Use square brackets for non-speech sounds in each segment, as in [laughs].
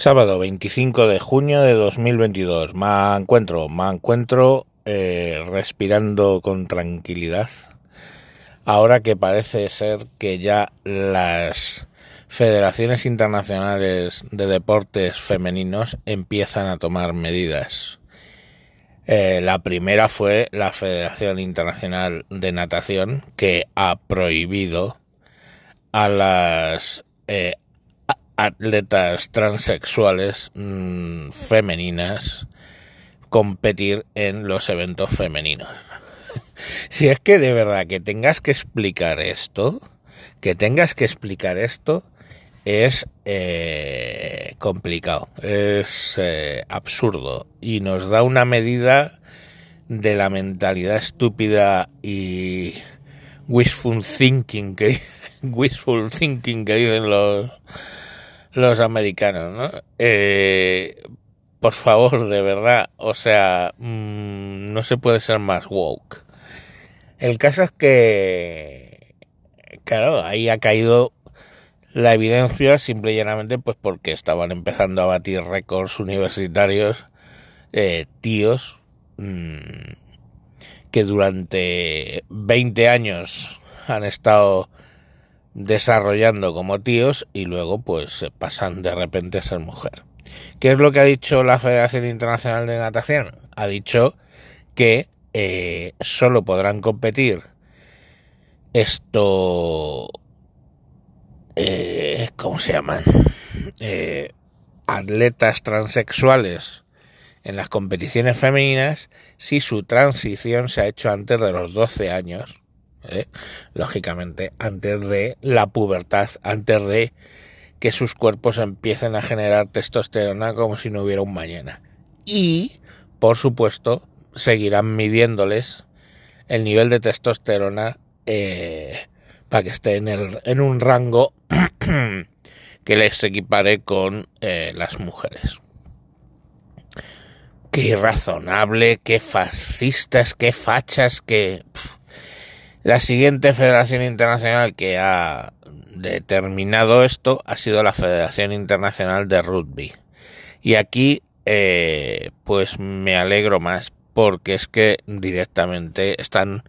Sábado 25 de junio de 2022. Me encuentro, me encuentro eh, respirando con tranquilidad. Ahora que parece ser que ya las federaciones internacionales de deportes femeninos empiezan a tomar medidas. Eh, la primera fue la Federación Internacional de Natación que ha prohibido a las eh, atletas transexuales mmm, femeninas competir en los eventos femeninos. [laughs] si es que de verdad que tengas que explicar esto, que tengas que explicar esto, es eh, complicado, es eh, absurdo y nos da una medida de la mentalidad estúpida y wishful thinking que [laughs] wishful thinking que dicen los los americanos, ¿no? Eh, por favor, de verdad, o sea, mmm, no se puede ser más woke. El caso es que, claro, ahí ha caído la evidencia simple y llanamente pues porque estaban empezando a batir récords universitarios eh, tíos mmm, que durante 20 años han estado desarrollando como tíos y luego pues pasan de repente a ser mujer. ¿Qué es lo que ha dicho la Federación Internacional de Natación? Ha dicho que eh, solo podrán competir esto... Eh, ¿Cómo se llaman? Eh, atletas transexuales en las competiciones femeninas si su transición se ha hecho antes de los 12 años ¿eh? lógicamente, antes de la pubertad, antes de que sus cuerpos empiecen a generar testosterona como si no hubiera un mañana. Y, por supuesto, seguirán midiéndoles el nivel de testosterona eh, para que esté en, el, en un rango [clears throat] que les equipare con eh, las mujeres. Qué irrazonable, qué fascistas, qué fachas, qué... la siguiente federación internacional que ha determinado esto ha sido la Federación Internacional de Rugby. Y aquí, eh, pues me alegro más porque es que directamente están,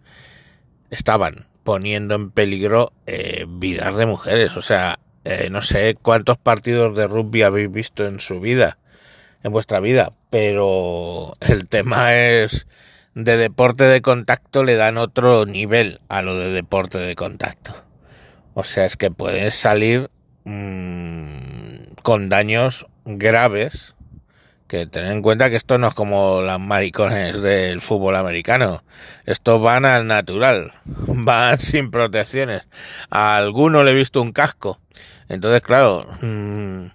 estaban poniendo en peligro eh, vidas de mujeres. O sea, eh, no sé cuántos partidos de rugby habéis visto en su vida, en vuestra vida, pero el tema es de deporte de contacto le dan otro nivel a lo de deporte de contacto. O sea, es que puedes salir mmm, con daños graves. Que ten en cuenta que esto no es como las maricones del fútbol americano. Estos van al natural. [laughs] Van sin protecciones. A alguno le he visto un casco. Entonces, claro, mmm,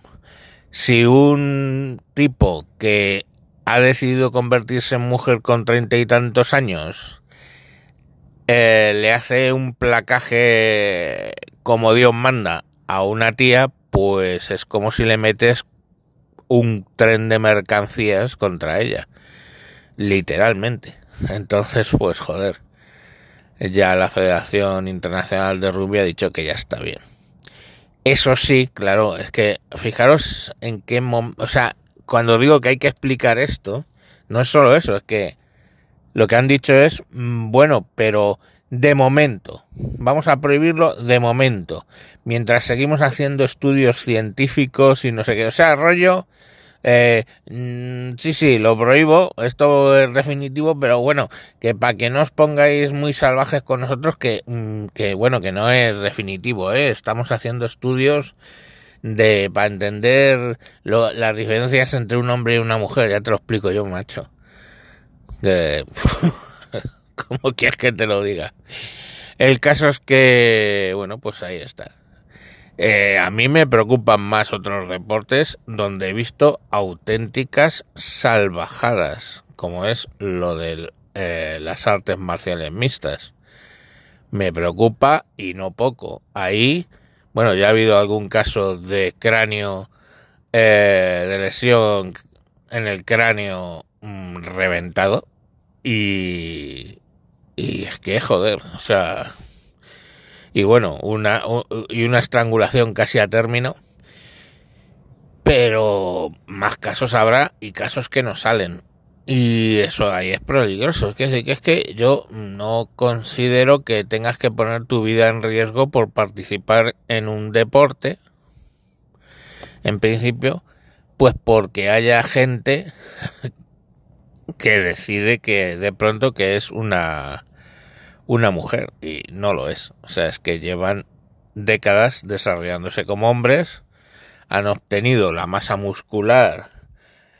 si un tipo que ha decidido convertirse en mujer con treinta y tantos años, eh, le hace un placaje como Dios manda a una tía, pues es como si le metes un tren de mercancías contra ella. Literalmente. Entonces, pues joder. Ya la Federación Internacional de Rugby ha dicho que ya está bien. Eso sí, claro, es que fijaros en qué momento, o sea, cuando digo que hay que explicar esto, no es solo eso, es que lo que han dicho es, mm, bueno, pero de momento, vamos a prohibirlo de momento, mientras seguimos haciendo estudios científicos y no sé qué, o sea, rollo, eh, mm, sí, sí, lo prohíbo, esto es definitivo, pero bueno, que para que no os pongáis muy salvajes con nosotros, que, mm, que bueno, que no es definitivo, ¿eh? estamos haciendo estudios de para entender lo, las diferencias entre un hombre y una mujer, ya te lo explico yo, macho. Eh, [laughs] ¿Cómo quieres que te lo diga? El caso es que, bueno, pues ahí está. Eh, a mí me preocupan más otros deportes donde he visto auténticas salvajadas, como es lo de eh, las artes marciales mixtas. Me preocupa y no poco. Ahí bueno, ya ha habido algún caso de cráneo, eh, de lesión en el cráneo mmm, reventado. Y, y es que, joder, o sea, y bueno, una, y una estrangulación casi a término. Pero más casos habrá y casos que no salen. Y eso ahí es peligroso. Es que es que yo no considero que tengas que poner tu vida en riesgo por participar en un deporte. En principio, pues porque haya gente [laughs] que decide que de pronto que es una una mujer y no lo es. O sea, es que llevan décadas desarrollándose como hombres, han obtenido la masa muscular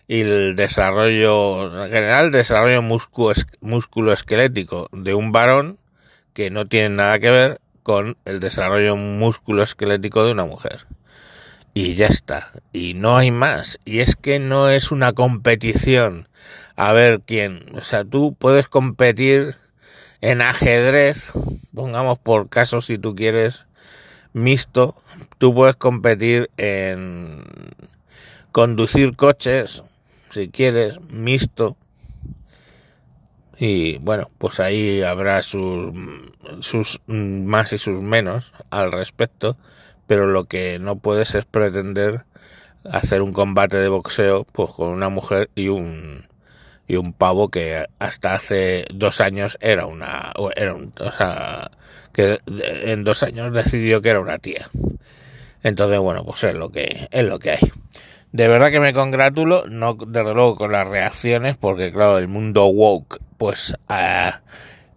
y el desarrollo en general, desarrollo músculo esquelético de un varón que no tiene nada que ver con el desarrollo músculo esquelético de una mujer. Y ya está. Y no hay más. Y es que no es una competición. A ver quién. O sea, tú puedes competir en ajedrez, pongamos por caso si tú quieres mixto, tú puedes competir en conducir coches, si quieres, mixto. Y bueno, pues ahí habrá sus, sus más y sus menos al respecto, pero lo que no puedes es pretender hacer un combate de boxeo pues con una mujer y un y un pavo que hasta hace dos años era una era un, o sea que en dos años decidió que era una tía entonces bueno pues es lo que es lo que hay de verdad que me congratulo no desde luego con las reacciones porque claro el mundo woke pues uh,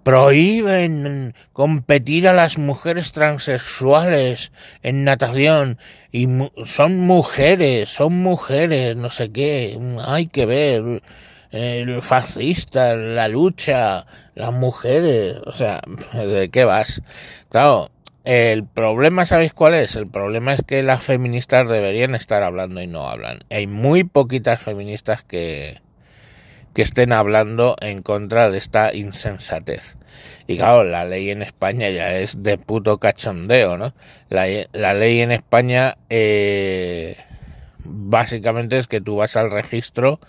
prohíben competir a las mujeres transexuales en natación y son mujeres son mujeres no sé qué hay que ver el fascista, la lucha, las mujeres, o sea, [laughs] ¿de qué vas? Claro, el problema, ¿sabéis cuál es? El problema es que las feministas deberían estar hablando y no hablan. Hay muy poquitas feministas que, que estén hablando en contra de esta insensatez. Y claro, la ley en España ya es de puto cachondeo, ¿no? La, ley en España eh, básicamente es que tú vas al registro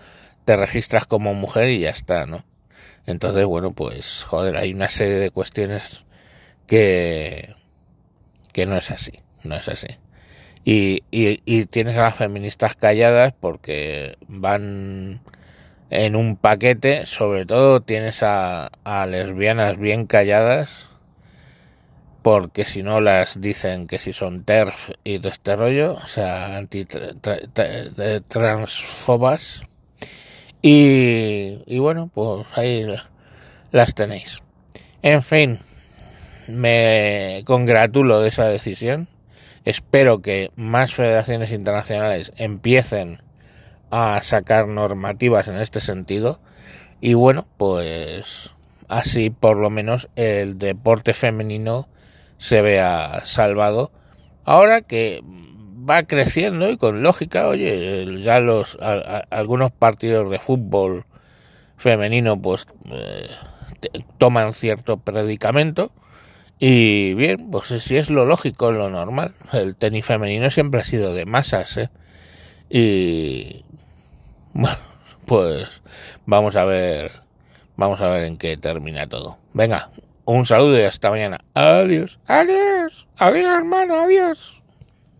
te registras como mujer y ya está, ¿no? Entonces, bueno, pues, joder, hay una serie de cuestiones que, que no es así, no es así. Y, y, tienes a las feministas calladas porque van en un paquete, sobre todo tienes a, a lesbianas bien calladas, porque si no las dicen que si son TERF y todo este rollo, o sea, antitransfobas, y, y bueno, pues ahí las tenéis. En fin, me congratulo de esa decisión. Espero que más federaciones internacionales empiecen a sacar normativas en este sentido. Y bueno, pues así por lo menos el deporte femenino se vea salvado. Ahora que va creciendo y con lógica, oye, ya los algunos partidos de fútbol femenino pues eh, toman cierto predicamento y bien, pues si es lo lógico, lo normal. El tenis femenino siempre ha sido de masas, ¿eh? Y bueno, [laughs] pues vamos a ver, vamos a ver en qué termina todo. Venga, un saludo y hasta mañana. Adiós, adiós, adiós hermano, adiós.